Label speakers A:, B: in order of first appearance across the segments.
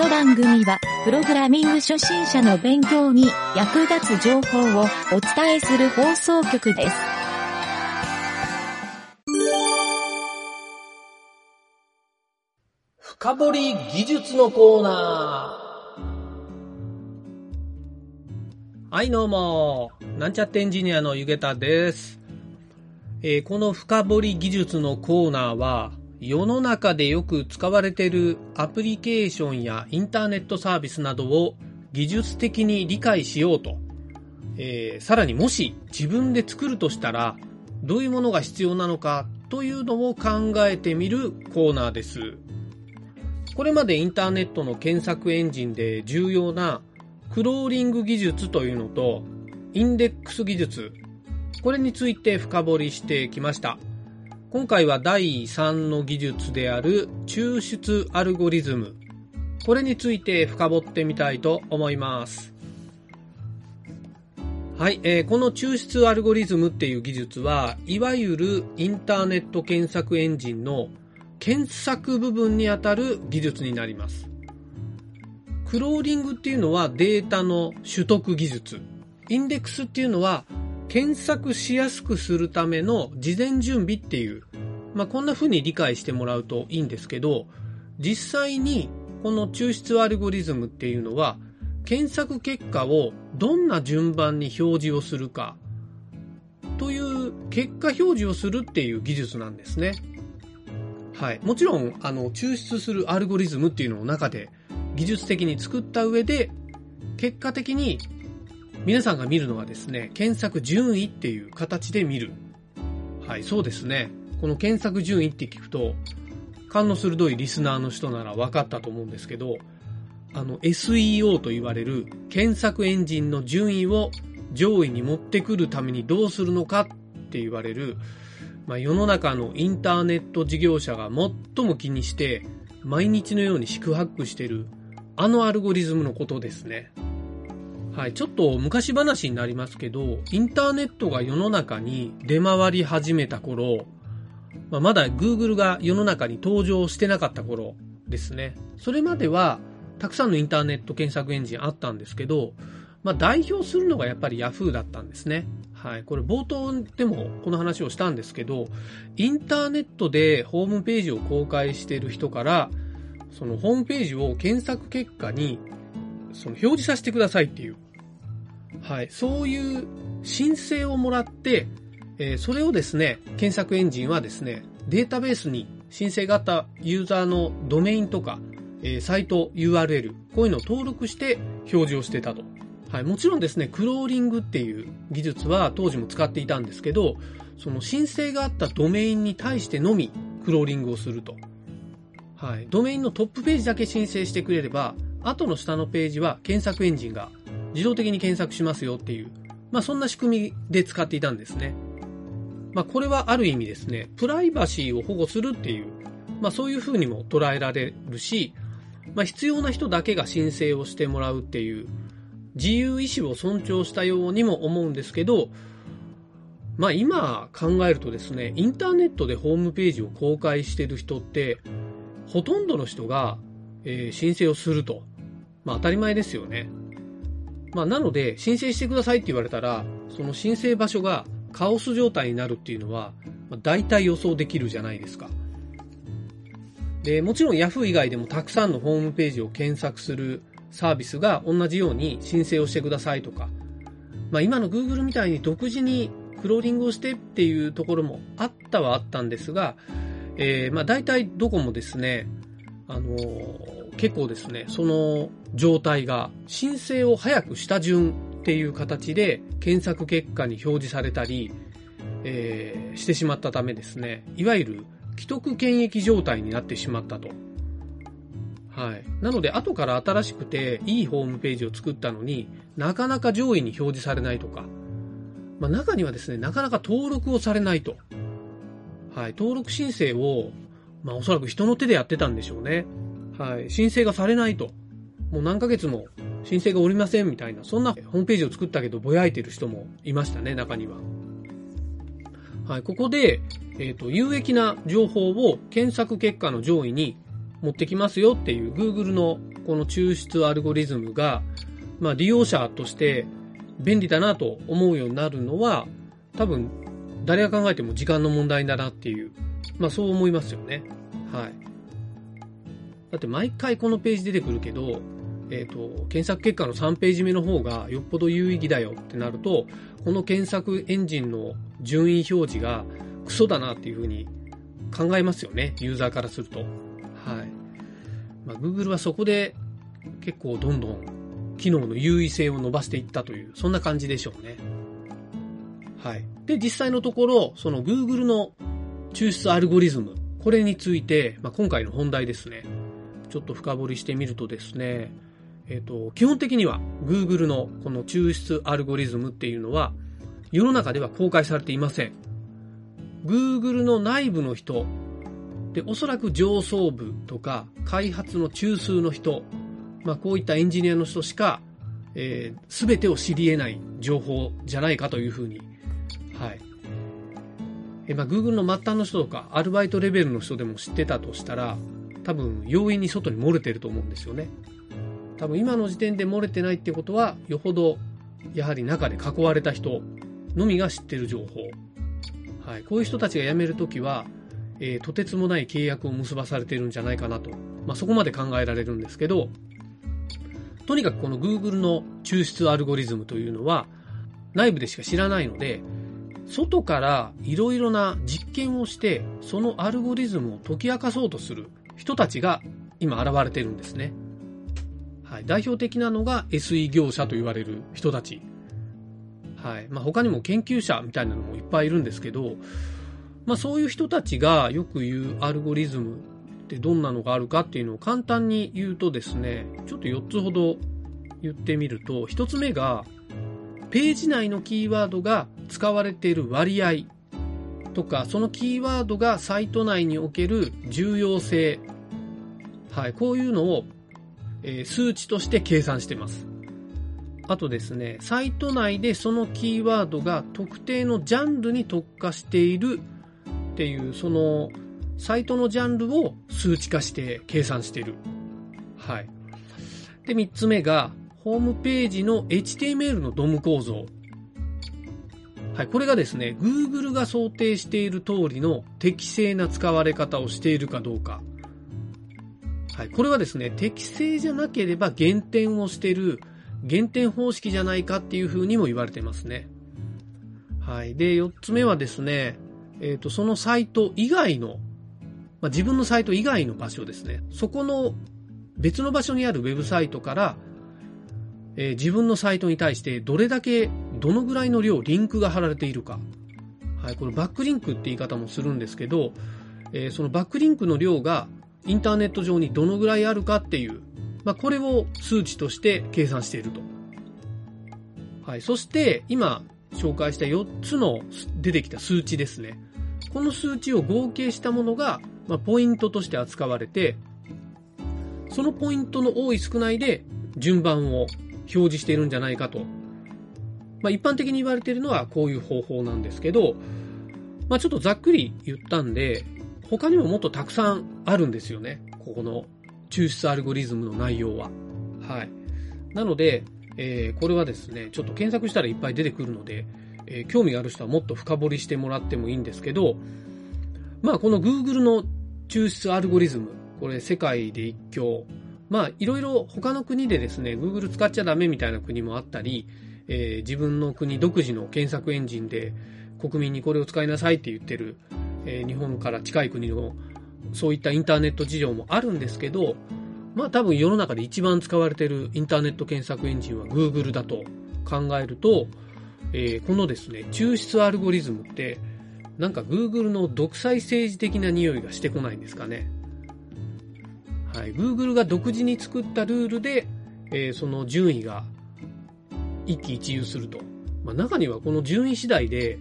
A: の番組は、プログラミング初心者の勉強に役立つ情報をお伝えする放送局です。
B: 深掘り技術のコーナー。はい、どうも。なんちゃってエンジニアのゆげたです。えーこの深掘り技術のコーナーは、世の中でよく使われているアプリケーションやインターネットサービスなどを技術的に理解しようと、えーさらにもし自分で作るとしたら、どういうものが必要なのかというのを考えてみるコーナーです。これまでインターネットの検索エンジンで重要なクローリング技術というのとインデックス技術、これについて深掘りしてきました。今回は第3の技術である抽出アルゴリズム、これについて深掘ってみたいと思います。はい、えーこの抽出アルゴリズムっていう技術は、いわゆるインターネット検索エンジンの検索部分にあたる技術になります。クローリングっていうのはデータの取得技術。インデックスっていうのは検索しやすくするための事前準備っていう、まあ、こんな風に理解してもらうといいんですけど、実際にこの抽出アルゴリズムっていうのは検索結果をどんな順番に表示をするかという結果表示をするっていう技術なんですね。はい。もちろん、あの、抽出するアルゴリズムっていうのを中で技術的に作った上で、結果的に皆さんが見るのはですね、検索順位っていう形で見る。はい、そうですね。この検索順位って聞くと、勘の鋭いリスナーの人なら分かったと思うんですけど、あの SEO と言われる検索エンジンの順位を上位に持ってくるためにどうするのかって言われる、まあ、世の中のインターネット事業者が最も気にして毎日のように四苦八苦してるあのアルゴリズムのことですね。はい、ちょっと昔話になりますけど、インターネットが世の中に出回り始めた頃、まあ、まだ Google が世の中に登場してなかった頃ですね。それまではたくさんのインターネット検索エンジンあったんですけど、まあ、代表するのがやっぱり Yahoo だったんですね。はい。これ冒頭でもこの話をしたんですけど、インターネットでホームページを公開している人から、そのホームページを検索結果にその表示させてくださいっていう、はい。そういう申請をもらって、えーそれをですね、検索エンジンはですね、データベースに申請があったユーザーのドメインとか、えーサイト URL、こういうのを登録して表示をしてたと。はい。もちろんですね、クローリングっていう技術は当時も使っていたんですけど、その申請があったドメインに対してのみクローリングをすると。はい。ドメインのトップページだけ申請してくれれば、後の下のページは検索エンジンが自動的に検索しますよっていう、まあそんな仕組みで使っていたんですね。まあこれはある意味ですね、プライバシーを保護するっていう、まあそういう風にも捉えられるし、まあ必要な人だけが申請をしてもらうっていう、自由意志を尊重したようにも思うんですけど、まあ今考えるとですね、インターネットでホームページを公開してる人って、ほとんどの人が、えー申請をすると。まあ当たり前ですよね。まあなので、申請してくださいって言われたら、その申請場所がカオス状態になるっていうのは、まあ、大体予想できるじゃないですか。で、もちろん Yahoo 以外でもたくさんのホームページを検索するサービスが同じように申請をしてくださいとか、まあ今の Google みたいに独自にクローリングをしてっていうところもあったはあったんですが、えー、まあ大体どこもですね、あのー結構ですね、その状態が申請を早くした順っていう形で検索結果に表示されたり、えーしてしまったためですね、いわゆる既得権益状態になってしまったと。はい。なので、後から新しくていいホームページを作ったのになかなか上位に表示されないとか、まあ、中にはですね、なかなか登録をされないと。はい。登録申請を、まあ、おそらく人の手でやってたんでしょうね。はい。申請がされないと。もう何ヶ月も申請がおりませんみたいな、そんなホームページを作ったけどぼやいてる人もいましたね、中には。はい。ここで、えっ、と、有益な情報を検索結果の上位に持ってきますよっていう Google のこの抽出アルゴリズムが、まあ、利用者として便利だなと思うようになるのは、多分、誰が考えても時間の問題だなっていう、まあそう思いますよね。はい。だって毎回このページ出てくるけど、えっ、ー、と、検索結果の3ページ目の方がよっぽど有意義だよってなると、この検索エンジンの順位表示がクソだなっていうふうに考えますよね。ユーザーからすると。はい。まあ、Google はそこで結構どんどん機能の優位性を伸ばしていったという、そんな感じでしょうね。はい。で、実際のところ、その Google の抽出アルゴリズム、これについて、まあ、今回の本題ですね。ちょっと深掘りしてみるとですね、えっ、ー、と、基本的には Google のこの抽出アルゴリズムっていうのは世の中では公開されていません。Google の内部の人、で、おそらく上層部とか開発の中枢の人、まあこういったエンジニアの人しか、えー、全てを知り得ない情報じゃないかというふうに、はい。えまあ、Google の末端の人とか、アルバイトレベルの人でも知ってたとしたら、多分容易に外に漏れてると思うんですよね。多分今の時点で漏れてないってことは、よほどやはり中で囲われた人のみが知ってる情報。はい、こういう人たちが辞めるときは、えー、とてつもない契約を結ばされてるんじゃないかなと。まあ、そこまで考えられるんですけど、とにかくこの Google の抽出アルゴリズムというのは、内部でしか知らないので、外からいろいろな実験をして、そのアルゴリズムを解き明かそうとする人たちが今現れてるんですね。はい、代表的なのが SE 業者と言われる人たち。はいまあ、他にも研究者みたいなのもいっぱいいるんですけど、まあ、そういう人たちがよく言うアルゴリズムってどんなのがあるかっていうのを簡単に言うとですね、ちょっと4つほど言ってみると、1つ目が、ページ内のキーワードが使われている割合とか、そのキーワードがサイト内における重要性、はい、こういうのをえー、数値として計算してます。あとですね、サイト内でそのキーワードが特定のジャンルに特化しているっていう、そのサイトのジャンルを数値化して計算している。はい。で、3つ目が、ホームページの HTML の DOM 構造。はい、これがですね、Google が想定している通りの適正な使われ方をしているかどうか。はい、これはですね、適正じゃなければ減点をしてる減点方式じゃないかっていうふうにも言われてますね。はい。で、4つ目はですね、えっ、ー、と、そのサイト以外の、まあ、自分のサイト以外の場所ですね。そこの別の場所にあるウェブサイトから、えー、自分のサイトに対してどれだけ、どのぐらいの量、リンクが貼られているか。はい。これバックリンクって言い方もするんですけど、えー、そのバックリンクの量がインターネット上にどのぐらいあるかっていう、まあ、これを数値として計算していると。はい。そして、今紹介した4つの出てきた数値ですね。この数値を合計したものが、まあ、ポイントとして扱われて、そのポイントの多い少ないで順番を表示しているんじゃないかと。まあ、一般的に言われているのはこういう方法なんですけど、まあ、ちょっとざっくり言ったんで、他にももっとたくさんあるんですよね。ここの抽出アルゴリズムの内容は。はい。なので、えー、これはですね、ちょっと検索したらいっぱい出てくるので、えー、興味がある人はもっと深掘りしてもらってもいいんですけど、まあこの Google の抽出アルゴリズム、これ世界で一強。まあいろいろ他の国でですね、Google 使っちゃダメみたいな国もあったり、えー、自分の国独自の検索エンジンで国民にこれを使いなさいって言ってるえー、日本から近い国のそういったインターネット事情もあるんですけど、まあ多分世の中で一番使われているインターネット検索エンジンは Google だと考えると、えー、このですね、抽出アルゴリズムって、なんか Google の独裁政治的な匂いがしてこないんですかね。はい。Google が独自に作ったルールで、えー、その順位が一喜一憂すると。まあ、中にはこの順位次第で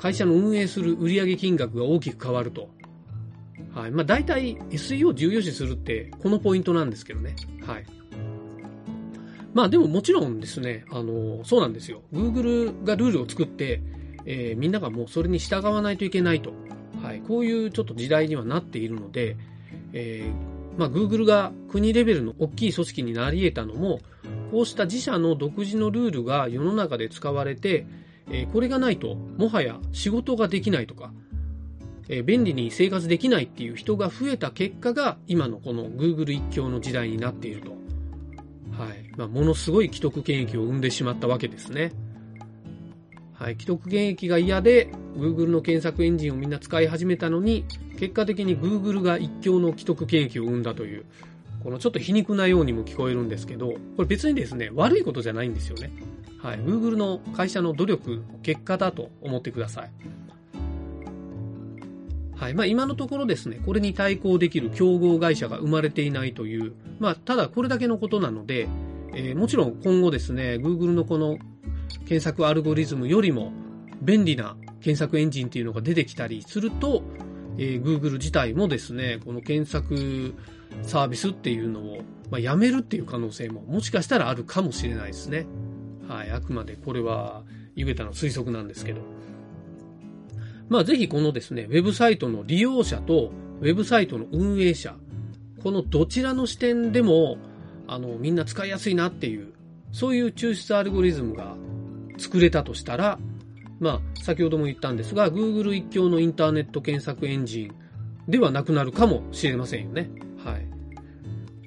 B: 会社の運営する売上金額が大きく変わると。はい。まあ大体 SEO を重要視するってこのポイントなんですけどね。はい。まあでももちろんですね、あの、そうなんですよ。Google がルールを作って、えー、みんながもうそれに従わないといけないと。はい。こういうちょっと時代にはなっているので、えまあ、Google が国レベルの大きい組織になり得たのも、こうした自社の独自のルールが世の中で使われて、えこれがないと、もはや仕事ができないとか、え便利に生活できないっていう人が増えた結果が、今のこの Google 一強の時代になっていると。はい。まあ、ものすごい既得権益を生んでしまったわけですね。はい。既得権益が嫌で、Google の検索エンジンをみんな使い始めたのに、結果的に Google が一強の既得権益を生んだという、このちょっと皮肉なようにも聞こえるんですけど、これ別にですね、悪いことじゃないんですよね。はい。Google の会社の努力、結果だと思ってください。はい。まあ今のところですね、これに対抗できる競合会社が生まれていないという、まあただこれだけのことなので、えー、もちろん今後ですね、Google のこの検索アルゴリズムよりも便利な検索エンジンっていうのが出てきたりすると、えー、Google 自体もですね、この検索サービスっていうのを、まあ、やめるっていう可能性ももしかしたらあるかもしれないですね。はい、あくまでこれは、ゆげたの推測なんですけど。まあ、ぜひこのですね、ウェブサイトの利用者と、ウェブサイトの運営者、このどちらの視点でも、あの、みんな使いやすいなっていう、そういう抽出アルゴリズムが作れたとしたら、まあ、先ほども言ったんですが、Google 一強のインターネット検索エンジンではなくなるかもしれませんよね。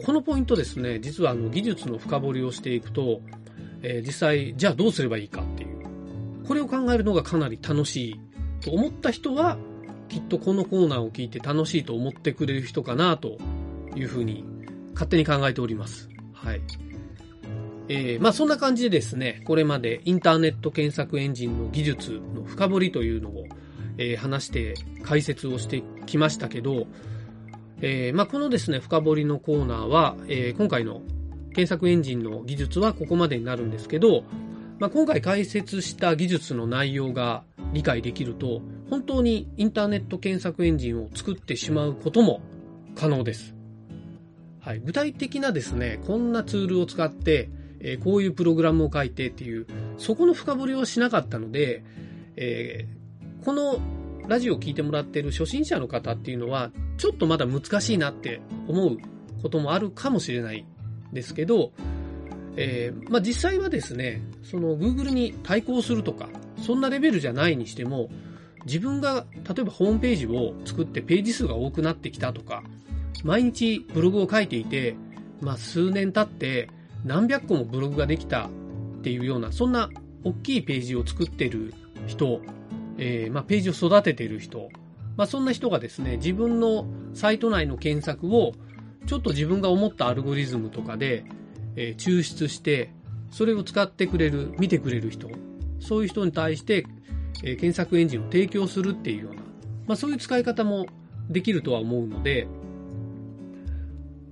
B: このポイントですね、実はあの技術の深掘りをしていくと、えー、実際、じゃあどうすればいいかっていう。これを考えるのがかなり楽しいと思った人は、きっとこのコーナーを聞いて楽しいと思ってくれる人かなというふうに勝手に考えております。はい。えー、まあそんな感じでですね、これまでインターネット検索エンジンの技術の深掘りというのを、えー、話して解説をしてきましたけど、えー、まあこのですね、深掘りのコーナーは、えー、今回の検索エンジンの技術はここまでになるんですけど、まあ、今回解説した技術の内容が理解できると、本当にインターネット検索エンジンを作ってしまうことも可能です。はい、具体的なですね、こんなツールを使って、えー、こういうプログラムを書いてっていう、そこの深掘りをしなかったので、えー、このラジオを聴いてもらっている初心者の方っていうのは、ちょっとまだ難しいなって思うこともあるかもしれないですけど、えー、まあ、実際はですね、その Google に対抗するとか、そんなレベルじゃないにしても、自分が例えばホームページを作ってページ数が多くなってきたとか、毎日ブログを書いていて、まあ、数年経って何百個もブログができたっていうような、そんな大きいページを作ってる人、えー、まあ、ページを育てている人、まあ、そんな人がですね、自分のサイト内の検索をちょっと自分が思ったアルゴリズムとかで、えー、抽出して、それを使ってくれる、見てくれる人、そういう人に対して、えー、検索エンジンを提供するっていうような、まあそういう使い方もできるとは思うので、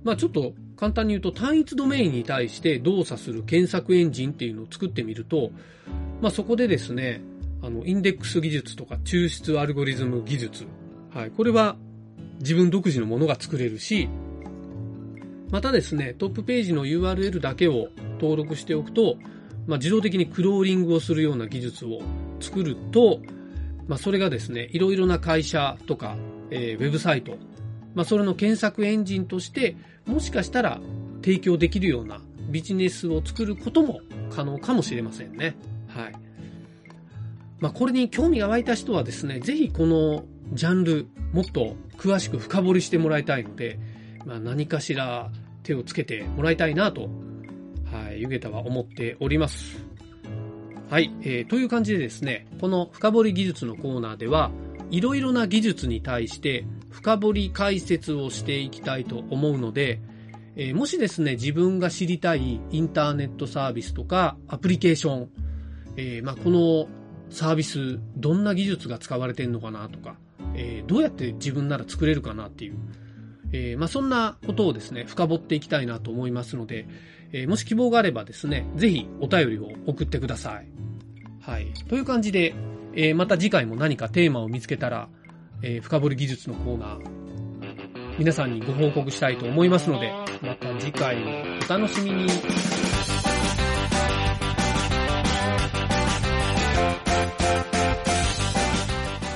B: まあちょっと簡単に言うと単一ドメインに対して動作する検索エンジンっていうのを作ってみると、まあそこでですね、あの、インデックス技術とか抽出アルゴリズム技術、はい、これは自分独自のものが作れるし、またですね、トップページの URL だけを登録しておくと、まあ、自動的にクローリングをするような技術を作ると、まあ、それがですね、いろいろな会社とか、えー、ウェブサイト、まあ、それの検索エンジンとして、もしかしたら提供できるようなビジネスを作ることも可能かもしれませんね。はい。まあ、これに興味が湧いた人はですね、ぜひこのジャンル、もっと詳しく深掘りしてもらいたいので、まあ、何かしら手をつけてもらいたいなと、はい、ゆげたは思っております。はい、えー、という感じでですね、この深掘り技術のコーナーでは、いろいろな技術に対して深掘り解説をしていきたいと思うので、えー、もしですね、自分が知りたいインターネットサービスとかアプリケーション、えー、まあ、このサービス、どんな技術が使われてるのかなとか、えー、どうやって自分なら作れるかなっていう、えー、まあ、そんなことをですね、深掘っていきたいなと思いますので、えー、もし希望があればですね、ぜひお便りを送ってください。はい。という感じで、えまた次回も何かテーマを見つけたら、え深掘り技術のコーナー、皆さんにご報告したいと思いますので、また次回をお楽しみに。